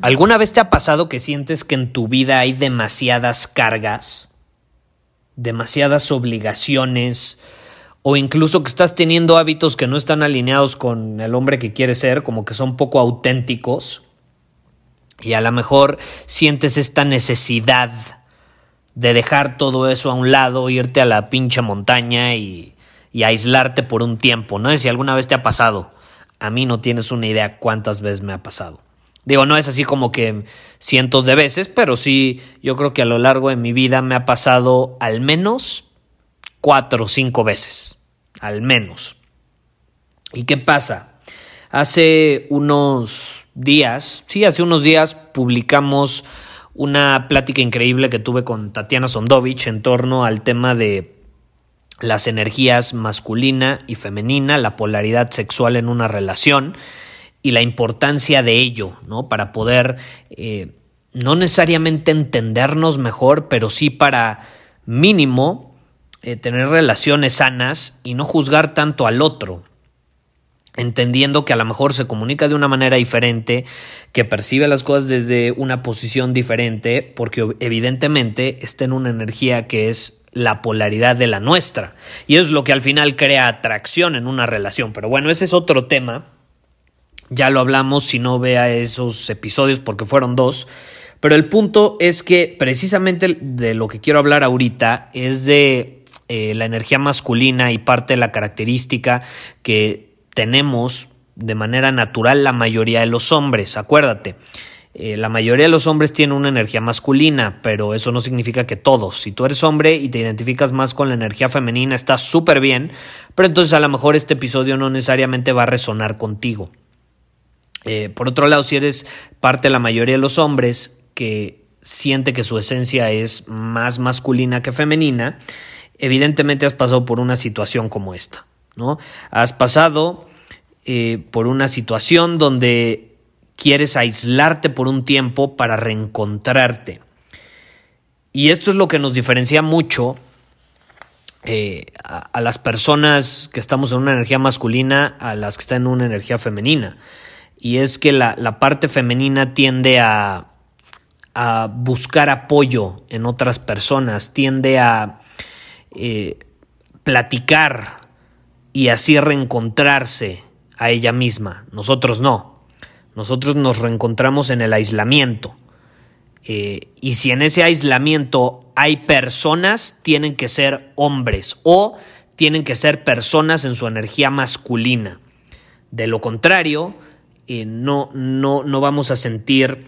¿Alguna vez te ha pasado que sientes que en tu vida hay demasiadas cargas, demasiadas obligaciones, o incluso que estás teniendo hábitos que no están alineados con el hombre que quieres ser, como que son poco auténticos, y a lo mejor sientes esta necesidad de dejar todo eso a un lado, irte a la pinche montaña y, y aislarte por un tiempo, ¿no? sé si alguna vez te ha pasado. A mí no tienes una idea cuántas veces me ha pasado. Digo, no es así como que cientos de veces, pero sí, yo creo que a lo largo de mi vida me ha pasado al menos cuatro o cinco veces. Al menos. ¿Y qué pasa? Hace unos días, sí, hace unos días publicamos una plática increíble que tuve con Tatiana Sondovich en torno al tema de las energías masculina y femenina, la polaridad sexual en una relación y la importancia de ello, ¿no? Para poder eh, no necesariamente entendernos mejor, pero sí para mínimo eh, tener relaciones sanas y no juzgar tanto al otro, entendiendo que a lo mejor se comunica de una manera diferente, que percibe las cosas desde una posición diferente, porque evidentemente está en una energía que es la polaridad de la nuestra. Y es lo que al final crea atracción en una relación. Pero bueno, ese es otro tema ya lo hablamos si no vea esos episodios porque fueron dos. Pero el punto es que precisamente de lo que quiero hablar ahorita es de eh, la energía masculina y parte de la característica que tenemos de manera natural la mayoría de los hombres. Acuérdate, eh, la mayoría de los hombres tienen una energía masculina, pero eso no significa que todos. Si tú eres hombre y te identificas más con la energía femenina, está súper bien, pero entonces a lo mejor este episodio no necesariamente va a resonar contigo. Eh, por otro lado, si eres parte de la mayoría de los hombres que siente que su esencia es más masculina que femenina, evidentemente has pasado por una situación como esta, ¿no? Has pasado eh, por una situación donde quieres aislarte por un tiempo para reencontrarte. Y esto es lo que nos diferencia mucho eh, a, las personas que estamos en una energía masculina a las que están en una energía femenina y es que la, parte femenina tiende a, a, buscar apoyo en otras personas, tiende a eh, platicar y así reencontrarse a ella misma. Nosotros no. Nosotros nos reencontramos en el aislamiento. Eh, y si en ese aislamiento hay personas, tienen que ser hombres o tienen que ser personas en su energía masculina. De lo contrario, eh, no, no, no, vamos a sentir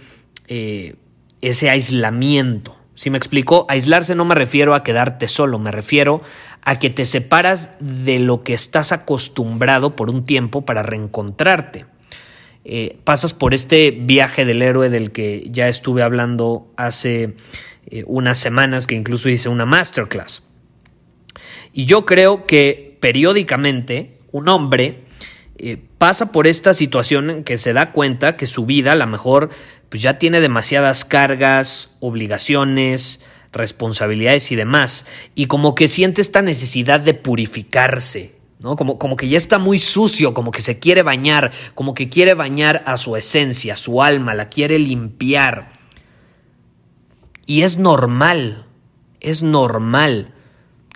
eh, ese aislamiento. Si me explico? Aislarse no me refiero a quedarte solo, me refiero a que te separas de lo que estás acostumbrado por un tiempo para reencontrarte. Eh, pasas por este viaje del héroe del que ya estuve hablando hace unas semanas, que incluso hice una masterclass. Y yo creo que periódicamente un hombre eh, pasa por esta situación en que se da cuenta que su vida a lo mejor pues ya tiene demasiadas cargas, obligaciones, responsabilidades y demás, y como que siente esta necesidad de purificarse, ¿no? Como, como que ya está muy sucio, como que se quiere bañar, como que quiere bañar a su esencia, su alma, la quiere limpiar. Y es normal, es normal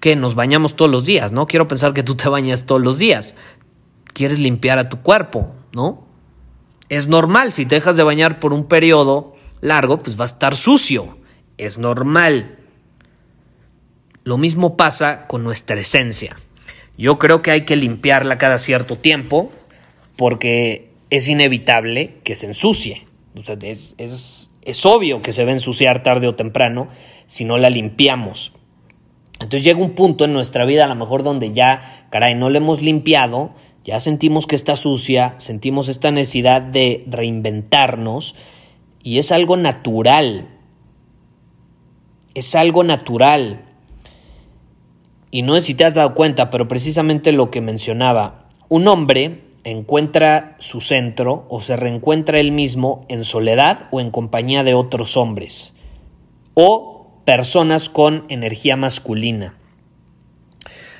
que nos bañamos todos los días, ¿no? Quiero pensar que tú te bañas todos los días quieres limpiar a tu cuerpo, ¿no? Es normal, si te dejas de bañar por un periodo largo, pues va a estar sucio. es normal. Lo mismo pasa con nuestra esencia. Yo creo que hay que limpiarla cada cierto tiempo porque es inevitable que se ensucie. es, es obvio que se va a ensuciar tarde o temprano si no la limpiamos. Entonces llega un punto en nuestra vida a lo mejor donde ya, caray, no la hemos limpiado, ya sentimos que está sucia, sentimos esta necesidad de reinventarnos y es algo natural. Es algo natural. Y no sé si te has dado cuenta, pero precisamente lo que mencionaba, un hombre encuentra su centro o se reencuentra él mismo en soledad o en compañía de otros hombres o personas con energía masculina.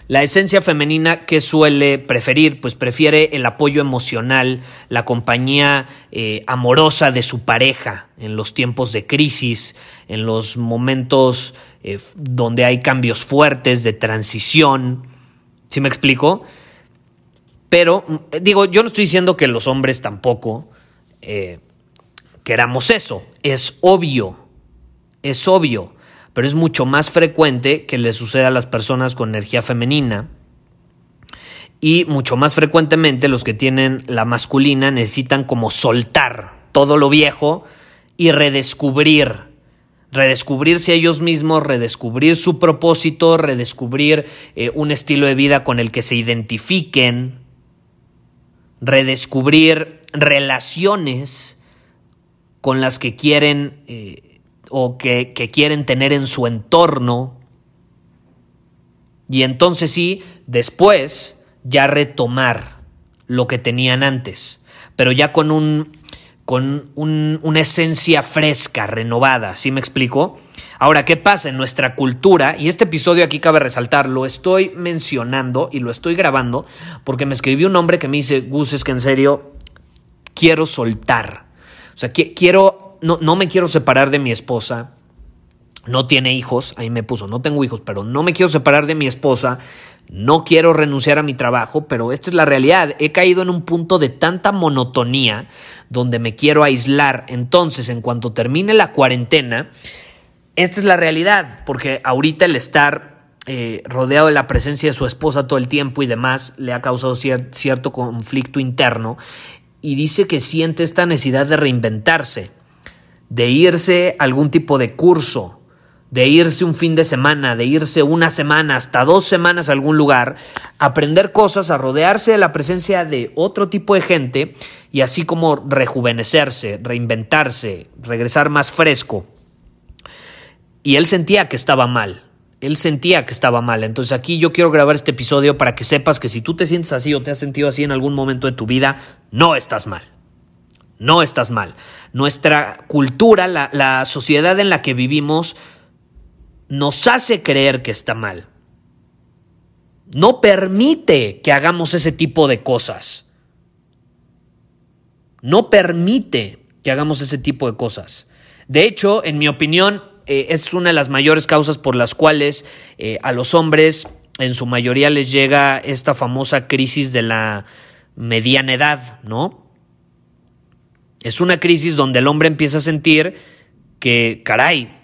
La esencia femenina que suele preferir, pues prefiere el apoyo emocional, la compañía eh, amorosa de su pareja en los tiempos de crisis, en los momentos eh, donde hay cambios fuertes de transición. ¿Sí me explico? Pero, mm, digo, yo no estoy diciendo que los hombres tampoco eh, queramos eso. Es obvio, es obvio, pero es mucho más frecuente que le suceda a las personas con energía femenina. Y mucho más frecuentemente los que tienen la masculina necesitan como soltar todo lo viejo y redescubrir redescubrirse a ellos mismos, redescubrir su propósito, redescubrir eh, un estilo de vida con el que se identifiquen, redescubrir relaciones con las que quieren eh, o que, quieren tener en su entorno. Y entonces sí, después ya retomar lo que tenían antes, pero ya con un con una esencia fresca, renovada, ¿sí me explico? Ahora, ¿qué pasa en nuestra cultura? Y este episodio aquí cabe resaltar, lo estoy mencionando y lo estoy grabando porque me escribió un hombre que me dice, Gus, es que en serio, quiero soltar. O sea, quiero, no, no me quiero separar de mi esposa, no tiene hijos, ahí me puso, no tengo hijos, pero no me quiero separar de mi esposa, no quiero renunciar a mi trabajo, pero esta es la realidad. He caído en un punto de tanta monotonía donde me quiero aislar. Entonces, en cuanto termine la cuarentena, esta es la realidad, porque ahorita el estar eh, rodeado de la presencia de su esposa todo el tiempo y demás le ha causado cierto conflicto interno y dice que siente esta necesidad de reinventarse, de irse a algún tipo de curso, de irse un fin de semana, de irse una semana, hasta dos semanas a algún lugar, aprender cosas, a rodearse de la presencia de otro tipo de gente y así como rejuvenecerse, reinventarse, regresar más fresco. Y él sentía que estaba mal. Él sentía que estaba mal. Entonces aquí yo quiero grabar este episodio para que sepas que si tú te sientes así o te has sentido así en algún momento de tu vida, no estás mal. No estás mal. Nuestra cultura, la, la sociedad en la que vivimos, nos hace creer que está mal. No permite que hagamos ese tipo de cosas. No permite que hagamos ese tipo de cosas. De hecho, en mi opinión, eh, es una de las mayores causas por las cuales eh, a los hombres en su mayoría les llega esta famosa crisis de la mediana edad, ¿no? Es una crisis donde el hombre empieza a sentir que, caray,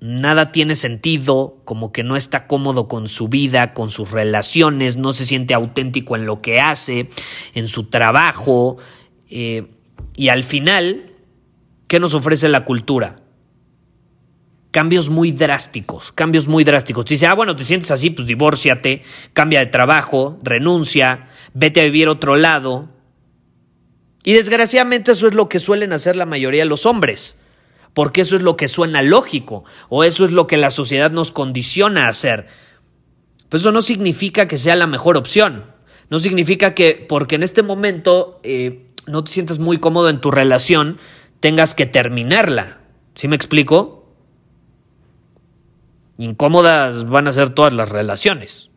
nada tiene sentido, como que no está cómodo con su vida, con sus relaciones, no se siente auténtico en lo que hace, en su trabajo, eh, y al final, ¿qué nos ofrece la cultura? Cambios muy drásticos, cambios muy drásticos. Dice, ah, bueno, te sientes así, pues divórciate, cambia de trabajo, renuncia, vete a vivir a otro lado. Y desgraciadamente eso es lo que suelen hacer la mayoría de los hombres porque eso es lo que suena lógico o eso es lo que la sociedad nos condiciona a hacer. Pero eso no significa que sea la mejor opción. No significa que porque en este momento eh, no te sientas muy cómodo en tu relación, tengas que terminarla. ¿Sí me explico? Incómodas van a ser todas las relaciones.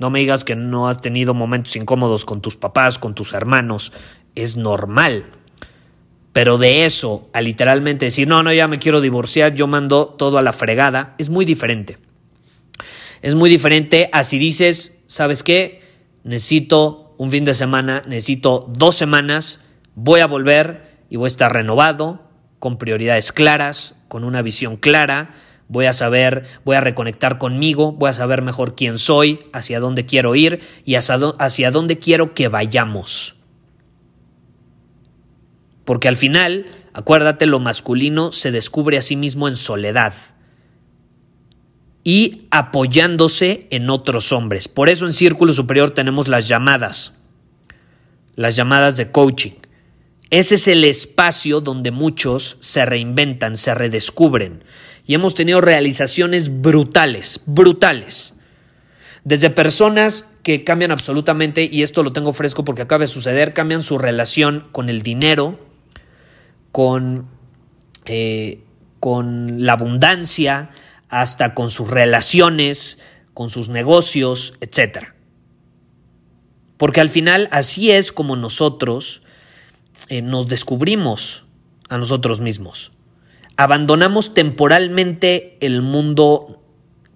No me digas que no has tenido momentos incómodos con tus papás, con tus hermanos. Es normal. Pero de eso a literalmente decir, no, no, ya me quiero divorciar, yo mando todo a la fregada, es muy diferente. Es muy diferente a si dices, ¿sabes qué? Necesito un fin de semana, necesito dos semanas, voy a volver y voy a estar renovado, con prioridades claras, con una visión clara, voy a saber, voy a reconectar conmigo, voy a saber mejor quién soy, hacia dónde quiero ir y hacia dónde quiero que vayamos. Porque al final, acuérdate, lo masculino se descubre a sí mismo en soledad y apoyándose en otros hombres. Por eso en Círculo Superior tenemos las llamadas, las llamadas de coaching. Ese es el espacio donde muchos se reinventan, se redescubren. Y hemos tenido realizaciones brutales, brutales. Desde personas que cambian absolutamente, y esto lo tengo fresco porque acaba de suceder, cambian su relación con el dinero, con, eh, con la abundancia, hasta con sus relaciones, con sus negocios, etc. Porque al final así es como nosotros eh, nos descubrimos a nosotros mismos. Abandonamos temporalmente el mundo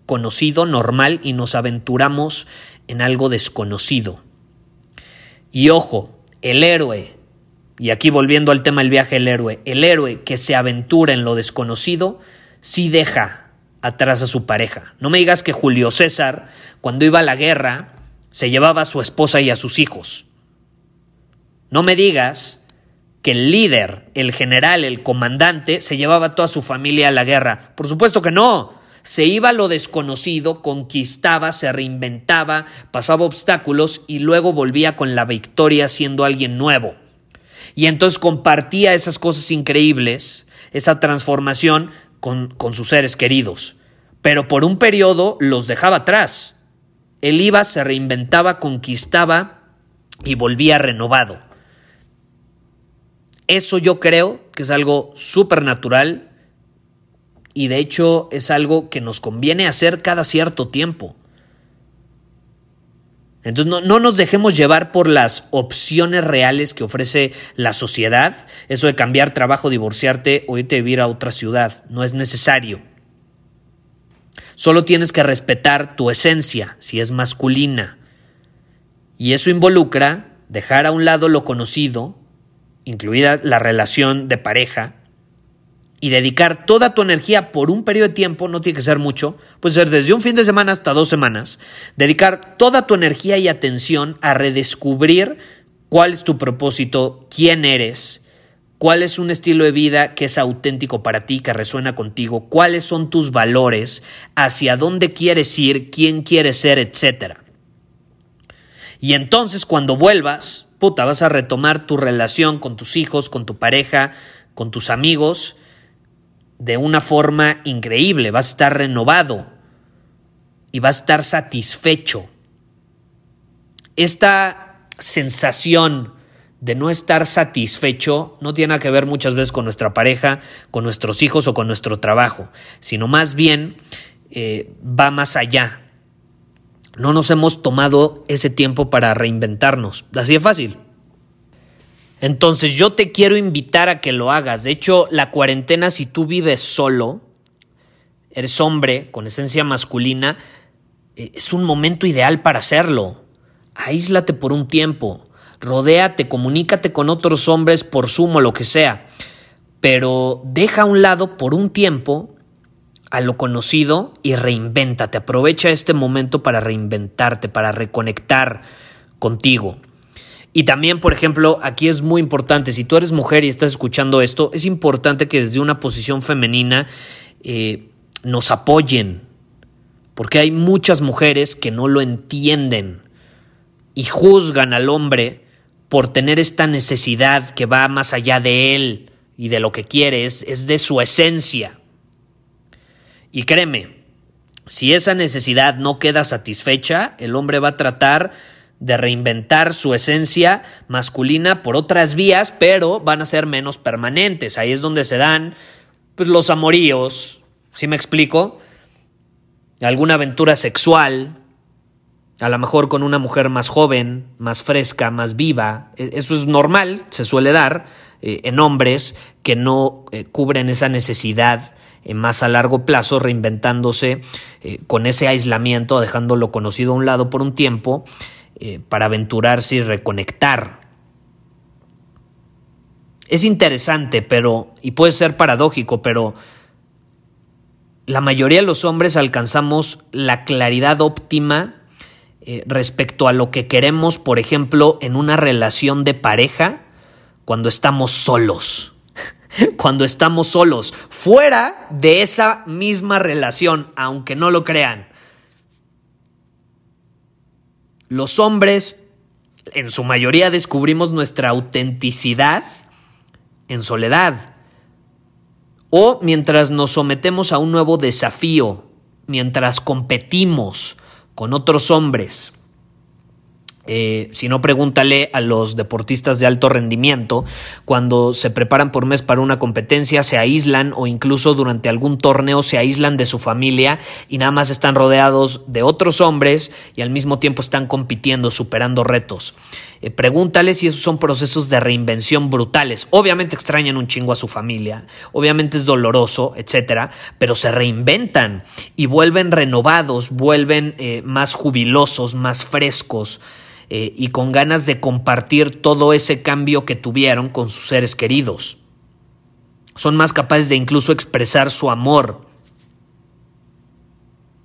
conocido, normal, y nos aventuramos en algo desconocido. Y ojo, el héroe, y aquí volviendo al tema del viaje del héroe, el héroe que se aventura en lo desconocido, sí deja atrás a su pareja. No me digas que Julio César, cuando iba a la guerra, se llevaba a su esposa y a sus hijos. No me digas que el líder, el general, el comandante, se llevaba a toda su familia a la guerra. Por supuesto que no. Se iba a lo desconocido, conquistaba, se reinventaba, pasaba obstáculos y luego volvía con la victoria siendo alguien nuevo. Y entonces compartía esas cosas increíbles, esa transformación con, con sus seres queridos. Pero por un periodo los dejaba atrás. Él iba, se reinventaba, conquistaba y volvía renovado. Eso yo creo que es algo súper natural y de hecho es algo que nos conviene hacer cada cierto tiempo. Entonces no, no, nos dejemos llevar por las opciones reales que ofrece la sociedad, eso de cambiar trabajo, divorciarte o irte a vivir a otra ciudad, no es necesario. Solo tienes que respetar tu esencia, si es masculina. Y eso involucra dejar a un lado lo conocido incluida la relación de pareja, y dedicar toda tu energía por un periodo de tiempo, no tiene que ser mucho, puede ser desde un fin de semana hasta dos semanas, dedicar toda tu energía y atención a redescubrir cuál es tu propósito, quién eres, cuál es un estilo de vida que es auténtico para ti, que resuena contigo, cuáles son tus valores, hacia dónde quieres ir, quién quieres ser, etc. Y entonces cuando vuelvas, puta, vas a retomar tu relación con tus hijos, con tu pareja, con tus amigos, de una forma increíble, vas a estar renovado y vas a estar satisfecho. Esta sensación de no estar satisfecho no tiene que ver muchas veces con nuestra pareja, con nuestros hijos o con nuestro trabajo, sino más bien eh, va más allá, no nos hemos tomado ese tiempo para reinventarnos. Así de fácil. Entonces yo te quiero invitar a que lo hagas. De hecho, la cuarentena, si tú vives solo, eres hombre con esencia masculina, eh, es un momento ideal para hacerlo. Aíslate por un tiempo. Rodéate, comunícate con otros hombres por sumo, lo que sea. Pero deja a un lado por un tiempo a lo conocido y reinvéntate. Aprovecha este momento para reinventarte, para reconectar contigo. Y también, por ejemplo, aquí es muy importante, si tú eres mujer y estás escuchando esto, es importante que desde una posición femenina eh, nos apoyen, porque hay muchas mujeres que no lo entienden y juzgan al hombre por tener esta necesidad que va más allá de él y de lo que quiere, es de su esencia. Y créeme, si esa necesidad no queda satisfecha, el hombre va a tratar de reinventar su esencia masculina por otras vías, pero van a ser menos permanentes. Ahí es donde se dan pues, los amoríos, ¿sí me explico? Alguna aventura sexual, a lo mejor con una mujer más joven, más fresca, más viva. E, eso es normal, se suele dar eh, en hombres que no eh, cubren esa necesidad eh, más a largo plazo, reinventándose con ese aislamiento, dejándolo conocido a un lado por un tiempo, eh, para aventurarse y reconectar. Es interesante, pero, y puede ser paradójico, pero la mayoría de los hombres alcanzamos la claridad óptima eh, respecto a lo que queremos, por ejemplo, en una relación de pareja, cuando estamos solos. cuando estamos solos, fuera de esa misma relación, aunque no lo crean. Los hombres, en su mayoría, descubrimos nuestra autenticidad en soledad o mientras nos sometemos a un nuevo desafío, mientras competimos con otros hombres. Eh, si no, pregúntale a los deportistas de alto rendimiento, cuando se preparan por mes para una competencia, se aíslan o incluso durante algún torneo se aíslan de su familia y nada más están rodeados de otros hombres y al mismo tiempo están compitiendo, superando retos. Eh, pregúntale si esos son procesos de reinvención brutales. Obviamente extrañan un chingo a su familia, obviamente es doloroso, etcétera, pero se reinventan y vuelven renovados, vuelven eh, más jubilosos, más frescos. Eh, y con ganas de compartir todo ese cambio que tuvieron con sus seres queridos. Son más capaces de incluso expresar su amor.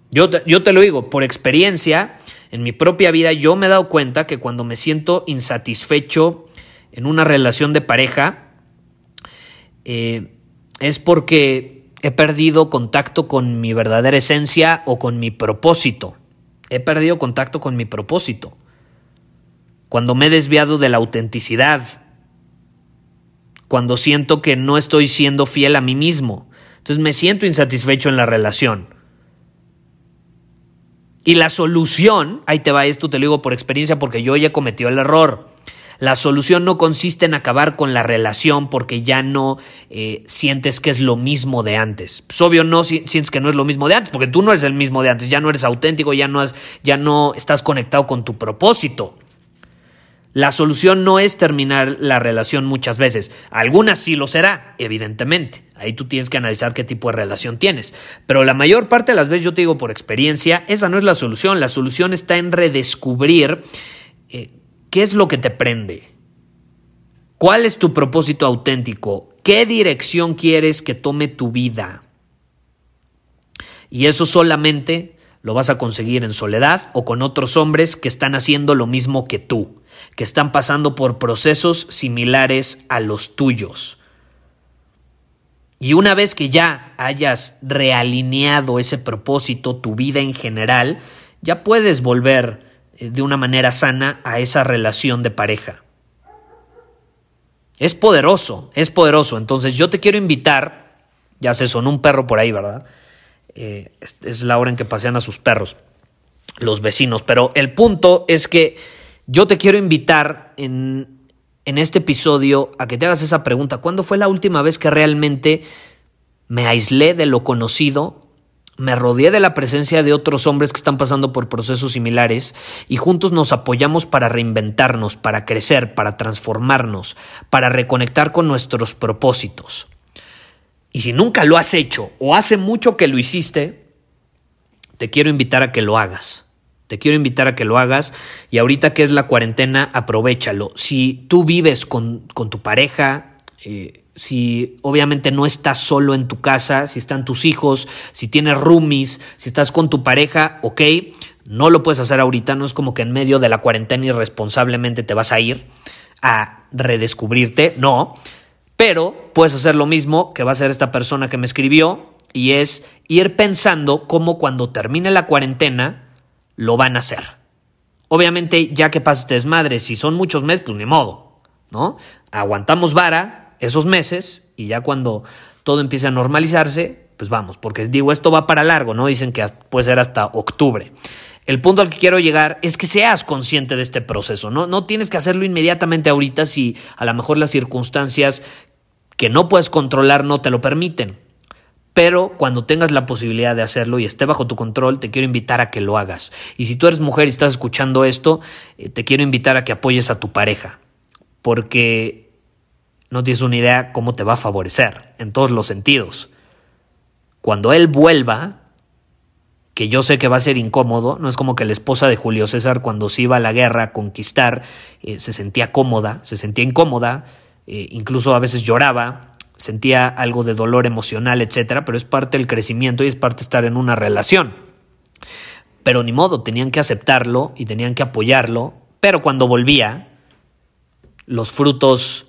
Yo te, yo te lo digo, por experiencia, en mi propia vida yo me he dado cuenta que cuando me siento insatisfecho en una relación de pareja, eh, es porque he perdido contacto con mi verdadera esencia o con mi propósito. He perdido contacto con mi propósito cuando me he desviado de la autenticidad, cuando siento que no estoy siendo fiel a mí mismo. Entonces me siento insatisfecho en la relación. Y la solución, ahí te va esto, te lo digo por experiencia porque yo ya cometió el error. La solución no consiste en acabar con la relación porque ya no eh, sientes que es lo mismo de antes. Pues obvio no sientes que no es lo mismo de antes porque tú no eres el mismo de antes, ya no eres auténtico, ya no, ya no estás conectado con tu propósito. La solución no es terminar la relación muchas veces. Algunas sí lo será, evidentemente. Ahí tú tienes que analizar qué tipo de relación tienes. Pero la mayor parte de las veces, yo te digo por experiencia, esa no es la solución. La solución está en redescubrir eh, qué es lo que te prende. ¿Cuál es tu propósito auténtico? ¿Qué dirección quieres que tome tu vida? Y eso solamente lo vas a conseguir en soledad o con otros hombres que están haciendo lo mismo que tú, que están pasando por procesos similares a los tuyos. Y una vez que ya hayas realineado ese propósito, tu vida en general, ya puedes volver eh, de una manera sana a esa relación de pareja. Es poderoso, es poderoso. Entonces yo te quiero invitar, ya se sonó un perro por ahí, ¿verdad? Eh, es, la hora en que pasean a sus perros, los vecinos. Pero el punto es que yo te quiero invitar en, en este episodio a que te hagas esa pregunta. ¿Cuándo fue la última vez que realmente me aislé de lo conocido? Me rodeé de la presencia de otros hombres que están pasando por procesos similares y juntos nos apoyamos para reinventarnos, para crecer, para transformarnos, para reconectar con nuestros propósitos. Y si nunca lo has hecho o hace mucho que lo hiciste, te quiero invitar a que lo hagas. Te quiero invitar a que lo hagas. Y ahorita que es la cuarentena, aprovechalo. Si tú vives con, tu pareja, eh, si obviamente no estás solo en tu casa, si están tus hijos, si tienes roomies, si estás con tu pareja, ok, no lo puedes hacer ahorita, no es como que en medio de la cuarentena irresponsablemente te vas a ir a redescubrirte, no, pero puedes hacer lo mismo que va a hacer esta persona que me escribió y es ir pensando cómo cuando termine la cuarentena lo van a hacer. Obviamente, ya que pases desmadre, si son muchos meses, pues ni modo, ¿no? Aguantamos vara esos meses y ya cuando todo empiece a normalizarse, pues vamos, porque digo, esto va para largo, ¿no? Dicen que puede ser hasta octubre. El punto al que quiero llegar es que seas consciente de este proceso, ¿no? No tienes que hacerlo inmediatamente ahorita si a lo mejor las circunstancias que no puedes controlar no te lo permiten. Pero cuando tengas la posibilidad de hacerlo y esté bajo tu control, te quiero invitar a que lo hagas. Y si tú eres mujer y estás escuchando esto, eh, te quiero invitar a que apoyes a tu pareja. Porque no tienes una idea cómo te va a favorecer en todos los sentidos. Cuando él vuelva, que yo sé que va a ser incómodo, no es como que la esposa de Julio César cuando se iba a la guerra a conquistar eh, se sentía cómoda, se sentía incómoda, eh, incluso a veces lloraba, sentía algo de dolor emocional, etcétera, pero es parte del crecimiento y es parte de estar en una relación. Pero ni modo, tenían que aceptarlo y tenían que apoyarlo, pero cuando volvía, los frutos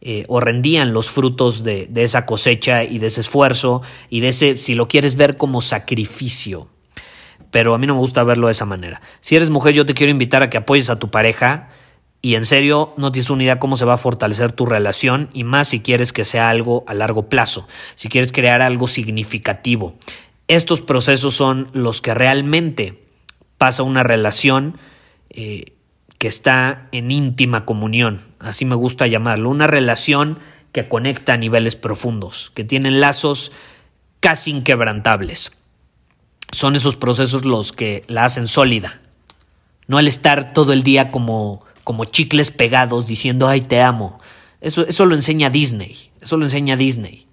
eh, o rendían los frutos de, de esa cosecha y de ese esfuerzo y de ese, si lo quieres ver como sacrificio. Pero a mí no me gusta verlo de esa manera. Si eres mujer, yo te quiero invitar a que apoyes a tu pareja y en serio no tienes una idea cómo se va a fortalecer tu relación y más si quieres que sea algo a largo plazo, si quieres crear algo significativo. Estos procesos son los que realmente pasa una relación eh, que está en íntima comunión, así me gusta llamarlo, una relación que conecta a niveles profundos, que tienen lazos casi inquebrantables. Son esos procesos los que la hacen sólida, no el estar todo el día como como chicles pegados diciendo, ay, te amo. Eso, eso lo enseña Disney, eso lo enseña Disney.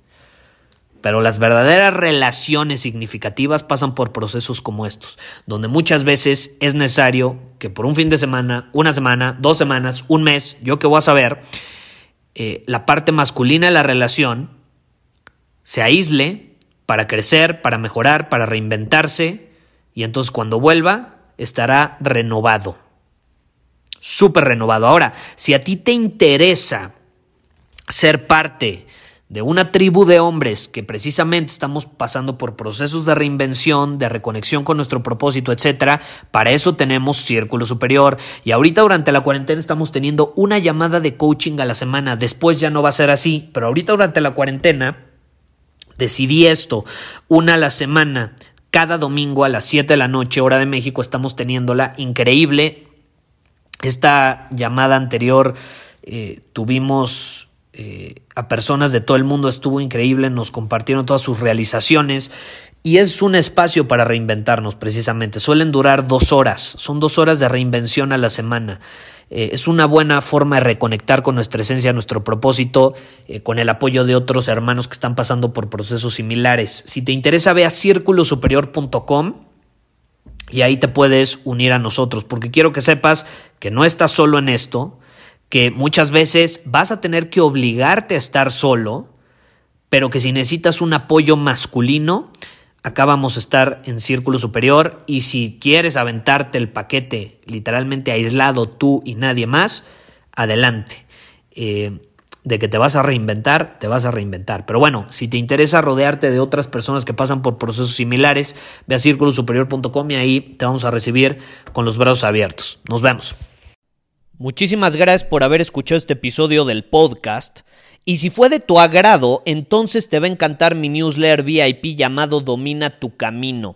Pero las verdaderas relaciones significativas pasan por procesos como estos, donde muchas veces es necesario que por un fin de semana, una semana, dos semanas, un mes, yo que voy a saber, eh, la parte masculina de la relación se aísle para crecer, para mejorar, para reinventarse, y entonces cuando vuelva estará renovado súper renovado. Ahora, si a ti te interesa ser parte de una tribu de hombres que precisamente estamos pasando por procesos de reinvención, de reconexión con nuestro propósito, etcétera, para eso tenemos Círculo Superior y ahorita durante la cuarentena estamos teniendo una llamada de coaching a la semana. Después ya no va a ser así, pero ahorita durante la cuarentena decidí esto, una a la semana. Cada domingo a las 7 de la noche, hora de México, estamos teniéndola increíble esta llamada anterior eh, tuvimos eh, a personas de todo el mundo, estuvo increíble, nos compartieron todas sus realizaciones y es un espacio para reinventarnos precisamente. Suelen durar dos horas, son dos horas de reinvención a la semana. Eh, es una buena forma de reconectar con nuestra esencia, nuestro propósito, con el apoyo de otros hermanos que están pasando por procesos similares. Si te interesa, ve a círculosuperior.com y ahí te puedes unir a nosotros, porque quiero que sepas que no estás solo en esto, que muchas veces vas a tener que obligarte a estar solo, pero que si necesitas un apoyo masculino, acá vamos a estar en círculo superior y si quieres aventarte el paquete literalmente aislado tú y nadie más, adelante. Eh, de que te vas a reinventar, te vas a reinventar. Pero bueno, si te interesa rodearte de otras personas que pasan por procesos similares, ve a círculosuperior.com y ahí te vamos a recibir con los brazos abiertos. Nos vemos. Muchísimas gracias por haber escuchado este episodio del podcast. Y si fue de tu agrado, entonces te va a encantar mi newsletter VIP llamado Domina tu Camino.